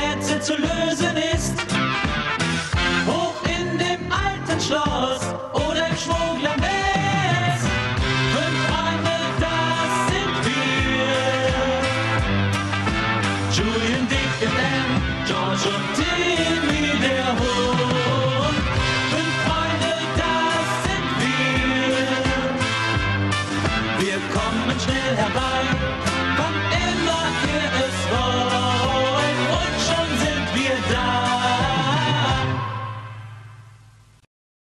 Rätsel zu lösen ist. Hoch in dem alten Schloss oder im Schmugglernetz. Fünf Freunde, das sind wir. Julian, Dick und M, George und Tim.